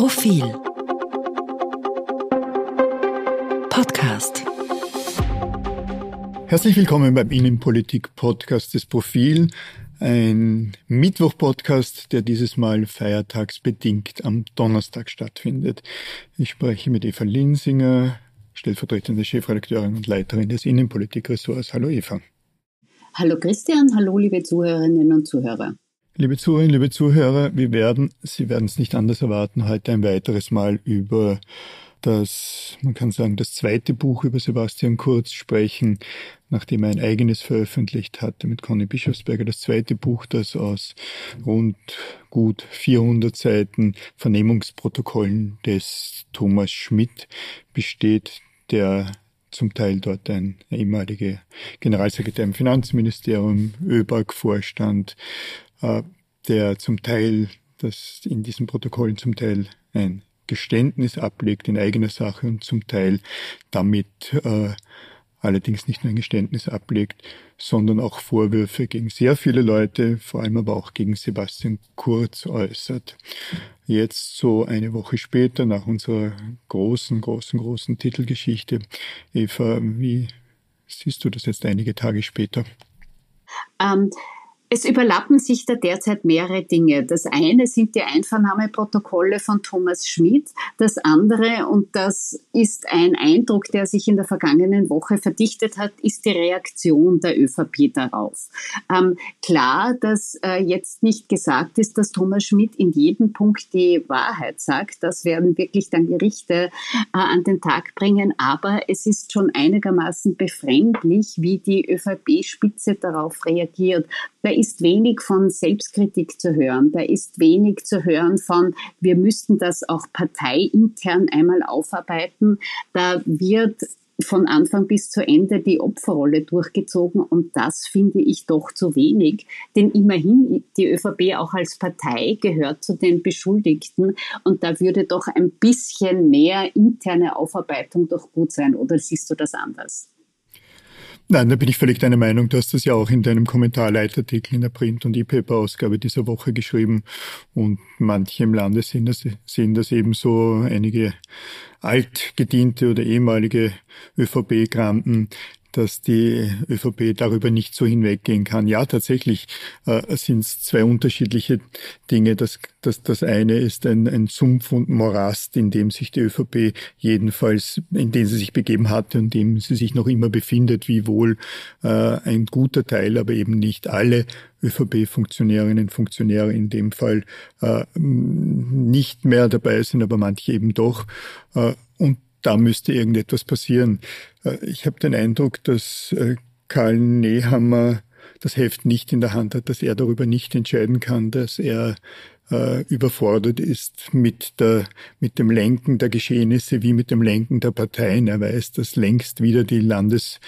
Profil Podcast Herzlich willkommen beim Innenpolitik-Podcast des Profil, ein Mittwoch-Podcast, der dieses Mal feiertagsbedingt am Donnerstag stattfindet. Ich spreche mit Eva Linsinger, stellvertretende Chefredakteurin und Leiterin des Innenpolitik-Ressorts. Hallo Eva. Hallo Christian, hallo liebe Zuhörerinnen und Zuhörer. Liebe Zuhörerinnen, liebe Zuhörer, wir werden, Sie werden es nicht anders erwarten, heute ein weiteres Mal über das, man kann sagen, das zweite Buch über Sebastian Kurz sprechen, nachdem er ein eigenes veröffentlicht hatte mit Conny Bischofsberger. Das zweite Buch, das aus rund gut 400 Seiten Vernehmungsprotokollen des Thomas Schmidt besteht, der zum Teil dort ein ehemaliger Generalsekretär im Finanzministerium, ÖBAG-Vorstand, der zum Teil, das in diesen Protokollen zum Teil ein Geständnis ablegt in eigener Sache und zum Teil damit äh, allerdings nicht nur ein Geständnis ablegt, sondern auch Vorwürfe gegen sehr viele Leute, vor allem aber auch gegen Sebastian Kurz äußert. Jetzt so eine Woche später, nach unserer großen, großen, großen Titelgeschichte, Eva, wie siehst du das jetzt einige Tage später? Ähm, es überlappen sich da derzeit mehrere Dinge. Das eine sind die Einvernahmeprotokolle von Thomas Schmidt. Das andere, und das ist ein Eindruck, der sich in der vergangenen Woche verdichtet hat, ist die Reaktion der ÖVP darauf. Ähm, klar, dass äh, jetzt nicht gesagt ist, dass Thomas Schmidt in jedem Punkt die Wahrheit sagt. Das werden wirklich dann Gerichte äh, an den Tag bringen. Aber es ist schon einigermaßen befremdlich, wie die ÖVP-Spitze darauf reagiert. Da ist wenig von Selbstkritik zu hören. Da ist wenig zu hören von, wir müssten das auch parteiintern einmal aufarbeiten. Da wird von Anfang bis zu Ende die Opferrolle durchgezogen und das finde ich doch zu wenig. Denn immerhin, die ÖVP auch als Partei gehört zu den Beschuldigten und da würde doch ein bisschen mehr interne Aufarbeitung doch gut sein. Oder siehst du das anders? Nein, da bin ich völlig deiner Meinung. Du hast das ja auch in deinem Kommentarleitartikel in der Print- und E-Paper-Ausgabe dieser Woche geschrieben. Und manche im Lande sehen das, sehen das ebenso. Einige altgediente oder ehemalige ÖVP-Granten dass die ÖVP darüber nicht so hinweggehen kann. Ja, tatsächlich äh, sind es zwei unterschiedliche Dinge. Das, das, das eine ist ein, ein Sumpf und Morast, in dem sich die ÖVP jedenfalls, in dem sie sich begeben hatte und in dem sie sich noch immer befindet, wie wohl äh, ein guter Teil, aber eben nicht alle ÖVP-Funktionärinnen und Funktionäre in dem Fall äh, nicht mehr dabei sind, aber manche eben doch. Äh, und da müsste irgendetwas passieren. Äh, ich habe den Eindruck, dass äh, Karl Nehammer das Heft nicht in der Hand hat, dass er darüber nicht entscheiden kann, dass er äh, überfordert ist mit der, mit dem Lenken der Geschehnisse wie mit dem Lenken der Parteien. Er weiß, dass längst wieder die Landes,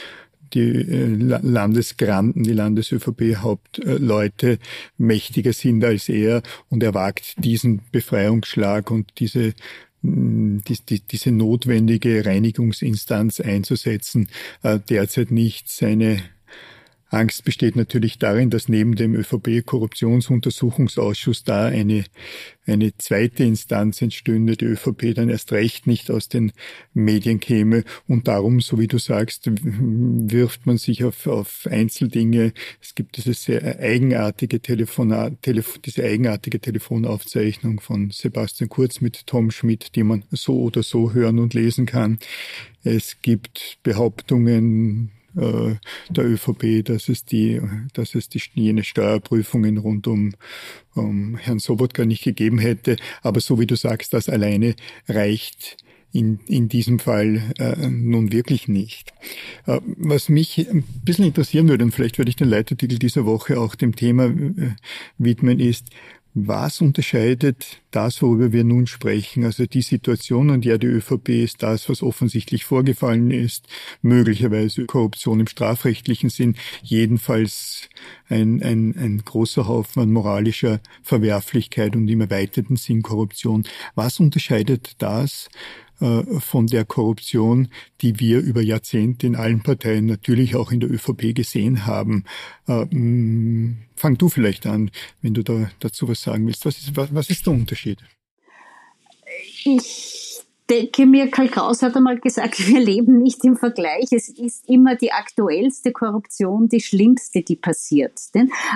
die Landesgranten, die Landes-ÖVP-Hauptleute mächtiger sind als er und er wagt diesen Befreiungsschlag und diese die, die, diese notwendige Reinigungsinstanz einzusetzen, äh, derzeit nicht. Seine Angst besteht natürlich darin, dass neben dem ÖVP-Korruptionsuntersuchungsausschuss da eine, eine zweite Instanz entstünde, die ÖVP dann erst recht nicht aus den Medien käme. Und darum, so wie du sagst, wirft man sich auf, auf Einzeldinge. Es gibt diese sehr eigenartige Telefonat, Telef diese eigenartige Telefonaufzeichnung von Sebastian Kurz mit Tom Schmidt, die man so oder so hören und lesen kann. Es gibt Behauptungen, äh, der ÖVP, dass es die, dass es die jene Steuerprüfungen rund um, um Herrn Sobotka nicht gegeben hätte. Aber so wie du sagst, das alleine reicht in, in diesem Fall äh, nun wirklich nicht. Äh, was mich ein bisschen interessieren würde, und vielleicht würde ich den Leitartikel dieser Woche auch dem Thema äh, widmen, ist, was unterscheidet das, worüber wir nun sprechen, also die Situation, in der die ÖVP ist, das, was offensichtlich vorgefallen ist, möglicherweise Korruption im strafrechtlichen Sinn, jedenfalls ein, ein, ein großer Haufen an moralischer Verwerflichkeit und im erweiterten Sinn Korruption. Was unterscheidet das von der Korruption, die wir über Jahrzehnte in allen Parteien, natürlich auch in der ÖVP gesehen haben. Äh, fang du vielleicht an, wenn du da dazu was sagen willst. Was ist, was ist der Unterschied? ich denke mir, Karl Kraus hat einmal gesagt, wir leben nicht im Vergleich. Es ist immer die aktuellste Korruption, die schlimmste, die passiert.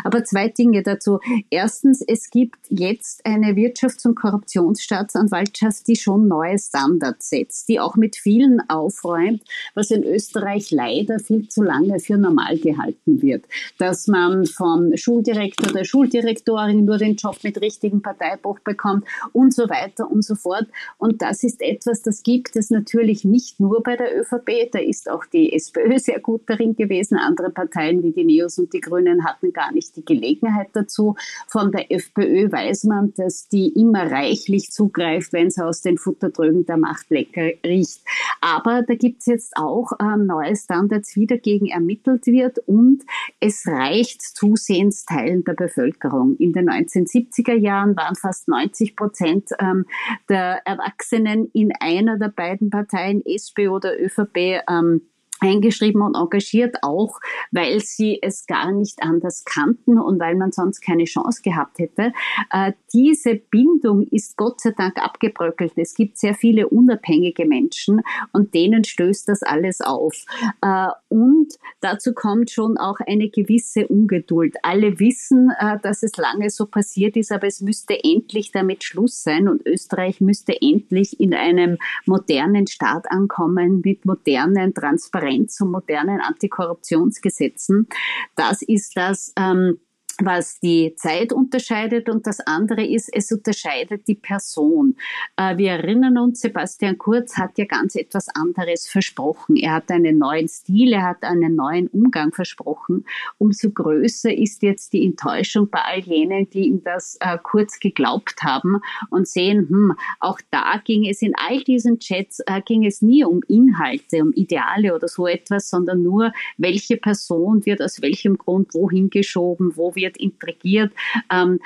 Aber zwei Dinge dazu. Erstens, es gibt jetzt eine Wirtschafts- und Korruptionsstaatsanwaltschaft, die schon neue Standards setzt, die auch mit vielen aufräumt, was in Österreich leider viel zu lange für normal gehalten wird. Dass man vom Schuldirektor der Schuldirektorin nur den Job mit richtigem Parteibuch bekommt und so weiter und so fort. Und das ist etwas, etwas, das gibt es natürlich nicht nur bei der ÖVP. Da ist auch die SPÖ sehr gut darin gewesen. Andere Parteien wie die Neos und die Grünen hatten gar nicht die Gelegenheit dazu. Von der FPÖ weiß man, dass die immer reichlich zugreift, wenn es aus den Futtertrögen der Macht lecker riecht. Aber da gibt es jetzt auch äh, neue Standards, wie dagegen ermittelt wird und es reicht zusehends Teilen der Bevölkerung. In den 1970er Jahren waren fast 90 Prozent ähm, der Erwachsenen in einer der beiden Parteien, SPÖ oder ÖVP, ähm, eingeschrieben und engagiert, auch weil sie es gar nicht anders kannten und weil man sonst keine Chance gehabt hätte. Äh, diese Bindung ist Gott sei Dank abgebröckelt. Es gibt sehr viele unabhängige Menschen und denen stößt das alles auf. Äh, und dazu kommt schon auch eine gewisse Ungeduld. Alle wissen, äh, dass es lange so passiert ist, aber es müsste endlich damit Schluss sein und Österreich müsste endlich in einem modernen Staat ankommen mit modernen, transparenten Trend zu modernen Antikorruptionsgesetzen. Das ist das, ähm, was die Zeit unterscheidet und das andere ist, es unterscheidet die Person. Äh, wir erinnern uns, Sebastian Kurz hat ja ganz etwas anderes versprochen. Er hat einen neuen Stil, er hat einen neuen Umgang versprochen. Umso größer ist jetzt die Enttäuschung bei all jenen, die ihm das äh, kurz geglaubt haben und sehen, hm, auch da ging es in all diesen Chats, äh, ging es nie um Inhalte, um Ideale oder so etwas, sondern nur, welche Person wird aus welchem Grund wohin geschoben, wo wird wird intrigiert. Ähm,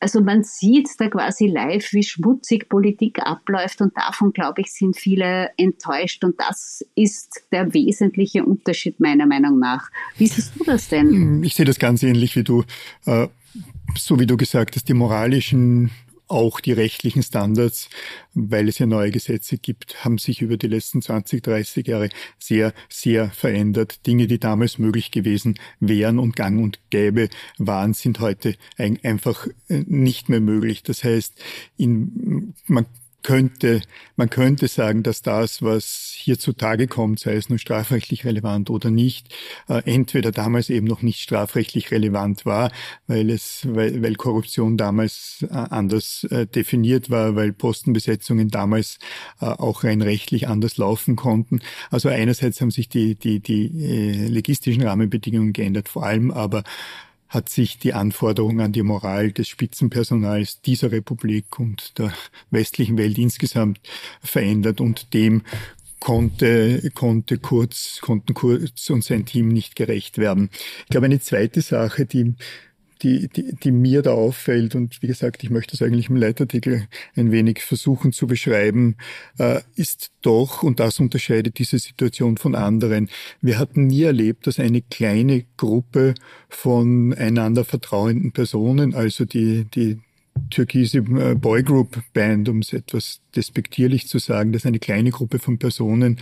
also man sieht da quasi live, wie schmutzig Politik abläuft und davon, glaube ich, sind viele enttäuscht und das ist der wesentliche Unterschied meiner Meinung nach. Wie siehst du das denn? Ich sehe das ganz ähnlich wie du. Äh, so wie du gesagt hast, die moralischen auch die rechtlichen Standards, weil es ja neue Gesetze gibt, haben sich über die letzten 20, 30 Jahre sehr, sehr verändert. Dinge, die damals möglich gewesen wären und gang und gäbe waren, sind heute einfach äh, nicht mehr möglich. Das heißt, in, man könnte, man könnte sagen, dass das, was hier zutage kommt, sei es nun strafrechtlich relevant oder nicht, äh, entweder damals eben noch nicht strafrechtlich relevant war, weil es, weil, weil Korruption damals äh, anders äh, definiert war, weil Postenbesetzungen damals auch rein rechtlich anders laufen konnten. Also einerseits haben sich die, die, die legistischen Rahmenbedingungen geändert, vor allem aber hat sich die Anforderung an die Moral des Spitzenpersonals dieser Republik und der westlichen Welt insgesamt verändert und dem konnte, konnte Kurz, konnten Kurz und sein Team nicht gerecht werden. Ich glaube, eine zweite Sache, die die, die, die mir da auffällt, und wie gesagt, ich möchte das eigentlich im Leitartikel ein wenig versuchen zu beschreiben, äh, ist doch, und das unterscheidet diese Situation von anderen, wir hatten nie erlebt, dass eine kleine Gruppe von einander vertrauenden Personen, also die, die türkise äh, Boygroup Band, um es etwas despektierlich zu sagen, dass eine kleine Gruppe von Personen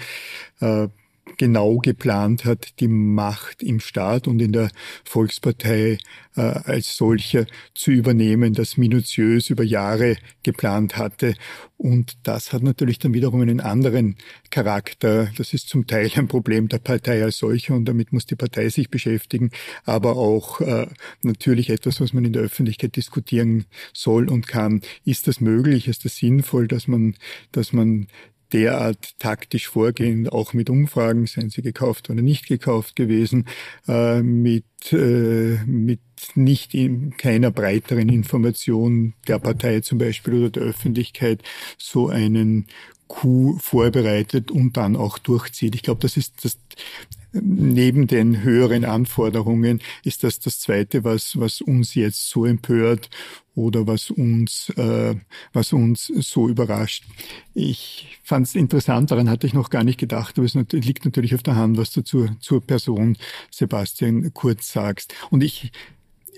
äh, genau geplant hat, die Macht im Staat und in der Volkspartei äh, als solcher zu übernehmen, das minutiös über Jahre geplant hatte. Und das hat natürlich dann wiederum einen anderen Charakter. Das ist zum Teil ein Problem der Partei als solcher und damit muss die Partei sich beschäftigen, aber auch äh, natürlich etwas, was man in der Öffentlichkeit diskutieren soll und kann. Ist das möglich? Ist das sinnvoll, dass man, dass man derart taktisch vorgehen, auch mit Umfragen, seien sie gekauft oder nicht gekauft gewesen, äh, mit, äh, mit nicht in keiner breiteren Information der Partei zum Beispiel oder der Öffentlichkeit so einen Coup vorbereitet und dann auch durchzieht. Ich glaube, das ist das neben den höheren Anforderungen ist das das Zweite, was, was uns jetzt so empört oder was uns, äh, was uns so überrascht. Ich fand es interessant, daran hatte ich noch gar nicht gedacht, aber es liegt natürlich auf der Hand, was du zur, zur Person Sebastian Kurz sagst. Und ich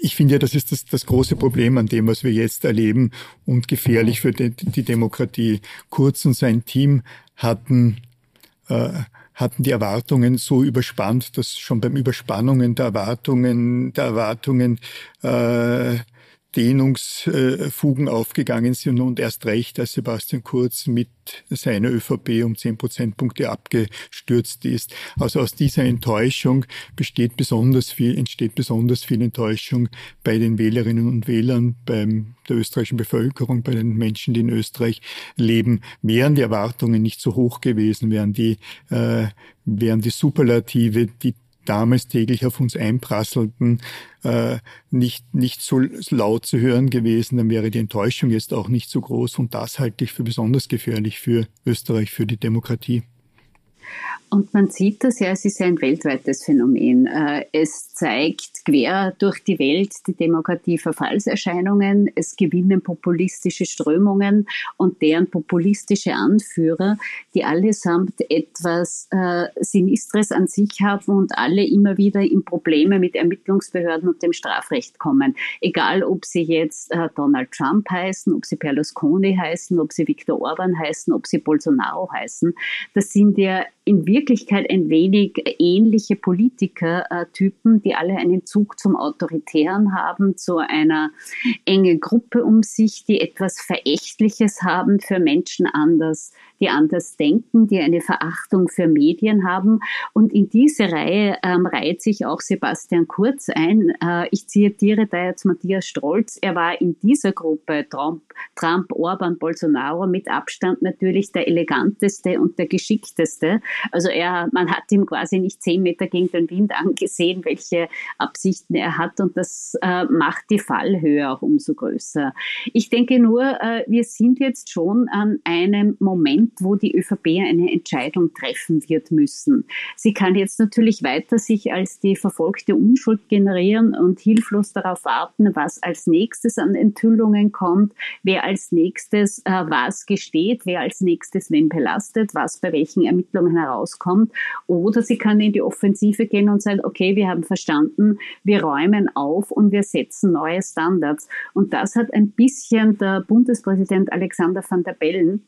ich finde ja, das ist das, das große Problem an dem, was wir jetzt erleben und gefährlich für die, die Demokratie. Kurz und sein Team hatten äh, hatten die Erwartungen so überspannt, dass schon beim Überspannungen der Erwartungen, der Erwartungen äh, Dehnungsfugen aufgegangen sind und erst recht, als Sebastian Kurz mit seiner ÖVP um zehn Prozentpunkte abgestürzt ist. Also aus dieser Enttäuschung besteht besonders viel, entsteht besonders viel Enttäuschung bei den Wählerinnen und Wählern, beim der österreichischen Bevölkerung, bei den Menschen, die in Österreich leben. Wären die Erwartungen nicht so hoch gewesen, wären die, äh, wären die Superlative, die damals täglich auf uns einprasselten, äh, nicht, nicht so laut zu hören gewesen, dann wäre die Enttäuschung jetzt auch nicht so groß. Und das halte ich für besonders gefährlich für Österreich, für die Demokratie. Und man sieht das ja, es ist ein weltweites Phänomen. Äh, es zeigt quer durch die Welt die Demokratie-Verfallserscheinungen. Es gewinnen populistische Strömungen und deren populistische Anführer, die allesamt etwas äh, Sinistres an sich haben und alle immer wieder in Probleme mit Ermittlungsbehörden und dem Strafrecht kommen. Egal, ob sie jetzt äh, Donald Trump heißen, ob sie Berlusconi heißen, ob sie Viktor Orban heißen, ob sie Bolsonaro heißen. Das sind ja in Wirklichkeit ein wenig ähnliche Politikertypen, die alle einen Zug zum Autoritären haben, zu einer engen Gruppe um sich, die etwas Verächtliches haben für Menschen anders, die anders denken, die eine Verachtung für Medien haben. Und in diese Reihe ähm, reiht sich auch Sebastian Kurz ein. Äh, ich zitiere da jetzt Matthias Strolz. Er war in dieser Gruppe Trump, Trump, Orban, Bolsonaro mit Abstand natürlich der eleganteste und der geschickteste. Also er, man hat ihm quasi nicht zehn Meter gegen den Wind angesehen, welche Absichten er hat und das äh, macht die Fallhöhe auch umso größer. Ich denke nur, äh, wir sind jetzt schon an einem Moment, wo die ÖVP eine Entscheidung treffen wird müssen. Sie kann jetzt natürlich weiter sich als die verfolgte Unschuld generieren und hilflos darauf warten, was als nächstes an Enthüllungen kommt, wer als nächstes äh, was gesteht, wer als nächstes wen belastet, was bei welchen Ermittlungen herauskommt. Oder sie kann in die Offensive gehen und sagen, okay, wir haben verstanden, wir räumen auf und wir setzen neue Standards. Und das hat ein bisschen der Bundespräsident Alexander van der Bellen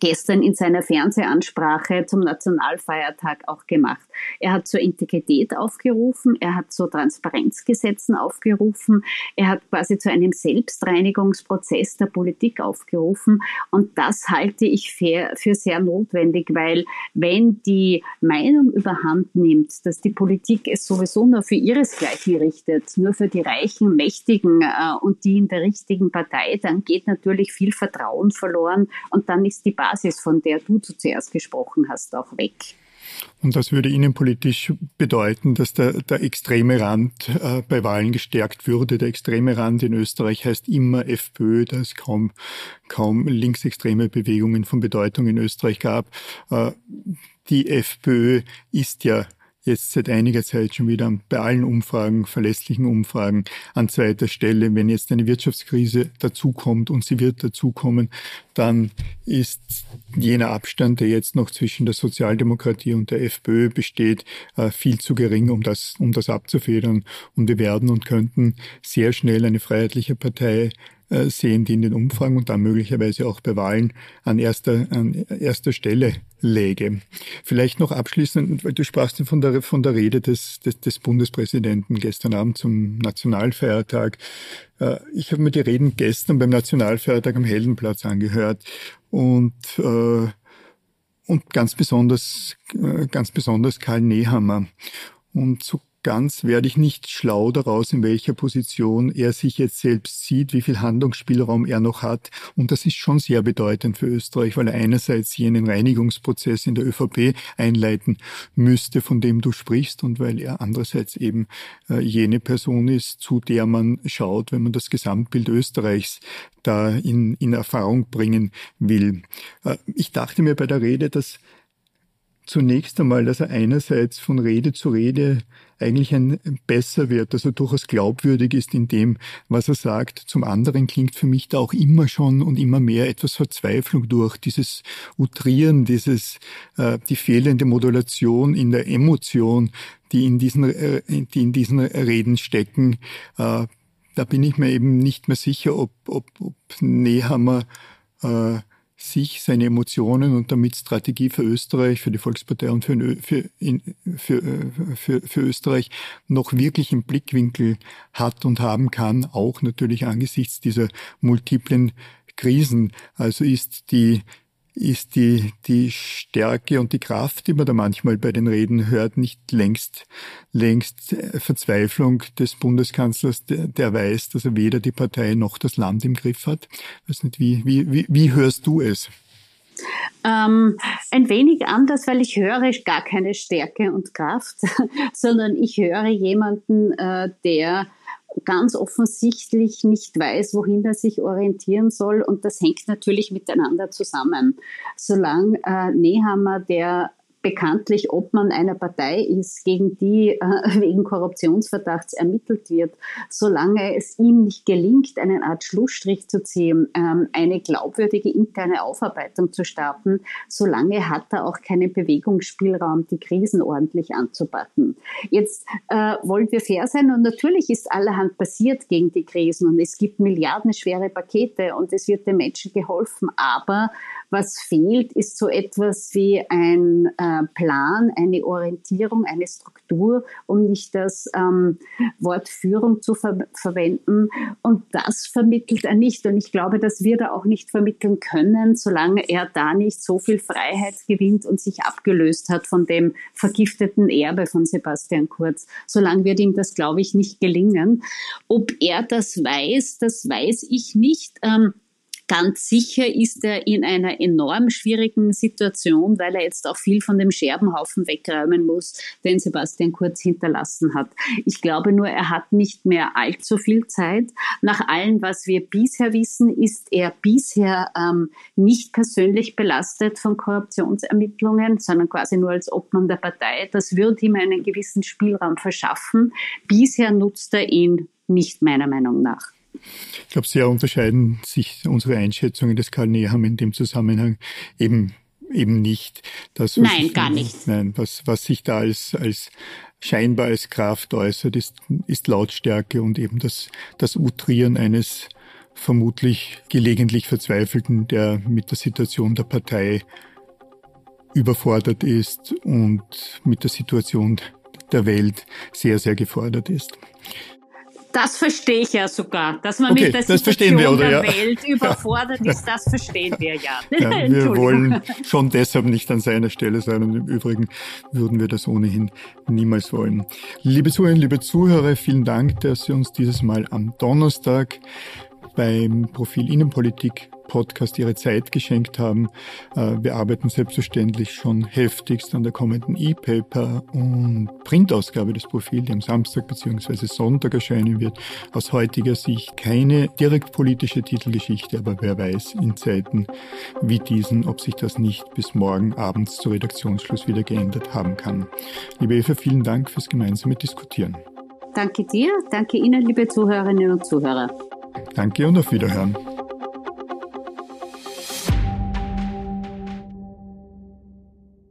gestern in seiner Fernsehansprache zum Nationalfeiertag auch gemacht. Er hat zur Integrität aufgerufen, er hat zu Transparenzgesetzen aufgerufen, er hat quasi zu einem Selbstreinigungsprozess der Politik aufgerufen und das halte ich für, sehr notwendig, weil wenn die Meinung überhand nimmt, dass die Politik es sowieso nur für ihresgleichen richtet, nur für die reichen, mächtigen äh, und die in der richtigen Partei, dann geht natürlich viel Vertrauen verloren und dann ist die Basis, von der du zuerst gesprochen hast, auch weg. Und das würde innenpolitisch bedeuten, dass der, der extreme Rand äh, bei Wahlen gestärkt würde. Der extreme Rand in Österreich heißt immer FPÖ, da es kaum, kaum linksextreme Bewegungen von Bedeutung in Österreich gab. Äh, die FPÖ ist ja jetzt seit einiger Zeit schon wieder bei allen Umfragen, verlässlichen Umfragen an zweiter Stelle. Wenn jetzt eine Wirtschaftskrise dazukommt und sie wird dazukommen, dann ist jener Abstand, der jetzt noch zwischen der Sozialdemokratie und der FPÖ besteht, äh, viel zu gering, um das, um das abzufedern. Und wir werden und könnten sehr schnell eine freiheitliche Partei äh, sehen, die in den Umfragen und dann möglicherweise auch bei Wahlen an erster, an erster Stelle läge. Vielleicht noch abschließend, weil du sprachst von der, von der Rede des, des, des Bundespräsidenten gestern Abend zum Nationalfeiertag. Äh, ich habe mir die Reden gestern beim Nationalfeiertag am Heldenplatz angehört und äh, und ganz besonders ganz besonders Karl Nehammer. Und so ganz werde ich nicht schlau daraus, in welcher Position er sich jetzt selbst sieht, wie viel Handlungsspielraum er noch hat. Und das ist schon sehr bedeutend für Österreich, weil er einerseits jenen Reinigungsprozess in der ÖVP einleiten müsste, von dem du sprichst, und weil er andererseits eben äh, jene Person ist, zu der man schaut, wenn man das Gesamtbild Österreichs da in, in Erfahrung bringen will. Äh, ich dachte mir bei der Rede, dass zunächst einmal, dass er einerseits von Rede zu Rede eigentlich ein besser wird, dass er durchaus glaubwürdig ist in dem, was er sagt. Zum anderen klingt für mich da auch immer schon und immer mehr etwas Verzweiflung durch, dieses Utrieren, dieses äh, die fehlende Modulation in der Emotion, die in diesen, äh, die in diesen Reden stecken. Äh, da bin ich mir eben nicht mehr sicher, ob, ob, ob Nehammer äh, sich, seine Emotionen und damit Strategie für Österreich, für die Volkspartei und für, für, für, äh, für, für Österreich noch wirklich im Blickwinkel hat und haben kann, auch natürlich angesichts dieser multiplen Krisen. Also ist die ist die, die Stärke und die Kraft, die man da manchmal bei den Reden hört, nicht längst, längst Verzweiflung des Bundeskanzlers, der, der weiß, dass er weder die Partei noch das Land im Griff hat. weiß nicht, wie, wie, wie, wie hörst du es? Ähm, ein wenig anders, weil ich höre gar keine Stärke und Kraft, sondern ich höre jemanden, äh, der ganz offensichtlich nicht weiß, wohin er sich orientieren soll. Und das hängt natürlich miteinander zusammen. Solange äh, Nehammer, der bekanntlich Obmann einer Partei ist, gegen die äh, wegen Korruptionsverdachts ermittelt wird, solange es ihm nicht gelingt, eine Art Schlussstrich zu ziehen, ähm, eine glaubwürdige interne Aufarbeitung zu starten, solange hat er auch keinen Bewegungsspielraum, die Krisen ordentlich anzupacken. Jetzt äh, wollen wir fair sein und natürlich ist allerhand passiert gegen die Krisen und es gibt milliardenschwere Pakete und es wird den Menschen geholfen, aber was fehlt, ist so etwas wie ein äh, Plan, eine Orientierung, eine Struktur, um nicht das ähm, Wort Führung zu ver verwenden. Und das vermittelt er nicht. Und ich glaube, das wird er auch nicht vermitteln können, solange er da nicht so viel Freiheit gewinnt und sich abgelöst hat von dem vergifteten Erbe von Sebastian Kurz. Solange wird ihm das, glaube ich, nicht gelingen. Ob er das weiß, das weiß ich nicht. Ähm, Ganz sicher ist er in einer enorm schwierigen Situation, weil er jetzt auch viel von dem Scherbenhaufen wegräumen muss, den Sebastian Kurz hinterlassen hat. Ich glaube nur, er hat nicht mehr allzu viel Zeit. Nach allem, was wir bisher wissen, ist er bisher ähm, nicht persönlich belastet von Korruptionsermittlungen, sondern quasi nur als Obmann der Partei. Das wird ihm einen gewissen Spielraum verschaffen. Bisher nutzt er ihn nicht meiner Meinung nach. Ich glaube, sehr unterscheiden sich unsere Einschätzungen des Karl Neham in dem Zusammenhang eben eben nicht. Das, nein, gar nicht. Nein, was, was sich da als, als scheinbar als Kraft äußert, ist, ist Lautstärke und eben das, das Utrieren eines vermutlich gelegentlich Verzweifelten, der mit der Situation der Partei überfordert ist und mit der Situation der Welt sehr, sehr gefordert ist. Das verstehe ich ja sogar, dass man okay, mit der Situation wir, der ja. Welt überfordert ja. ist, das verstehen wir ja. ja wir wollen schon deshalb nicht an seiner Stelle sein und im Übrigen würden wir das ohnehin niemals wollen. Liebe Zuhörerinnen, liebe Zuhörer, vielen Dank, dass Sie uns dieses Mal am Donnerstag beim Profil Innenpolitik Podcast ihre Zeit geschenkt haben. Äh, wir arbeiten selbstverständlich schon heftigst an der kommenden E-Paper und Printausgabe des Profils, die am Samstag bzw. Sonntag erscheinen wird. Aus heutiger Sicht keine direkt politische Titelgeschichte, aber wer weiß in Zeiten wie diesen, ob sich das nicht bis morgen abends zu Redaktionsschluss wieder geändert haben kann. Liebe Eva, vielen Dank fürs gemeinsame Diskutieren. Danke dir, danke Ihnen, liebe Zuhörerinnen und Zuhörer. Danke und auf Wiederhören.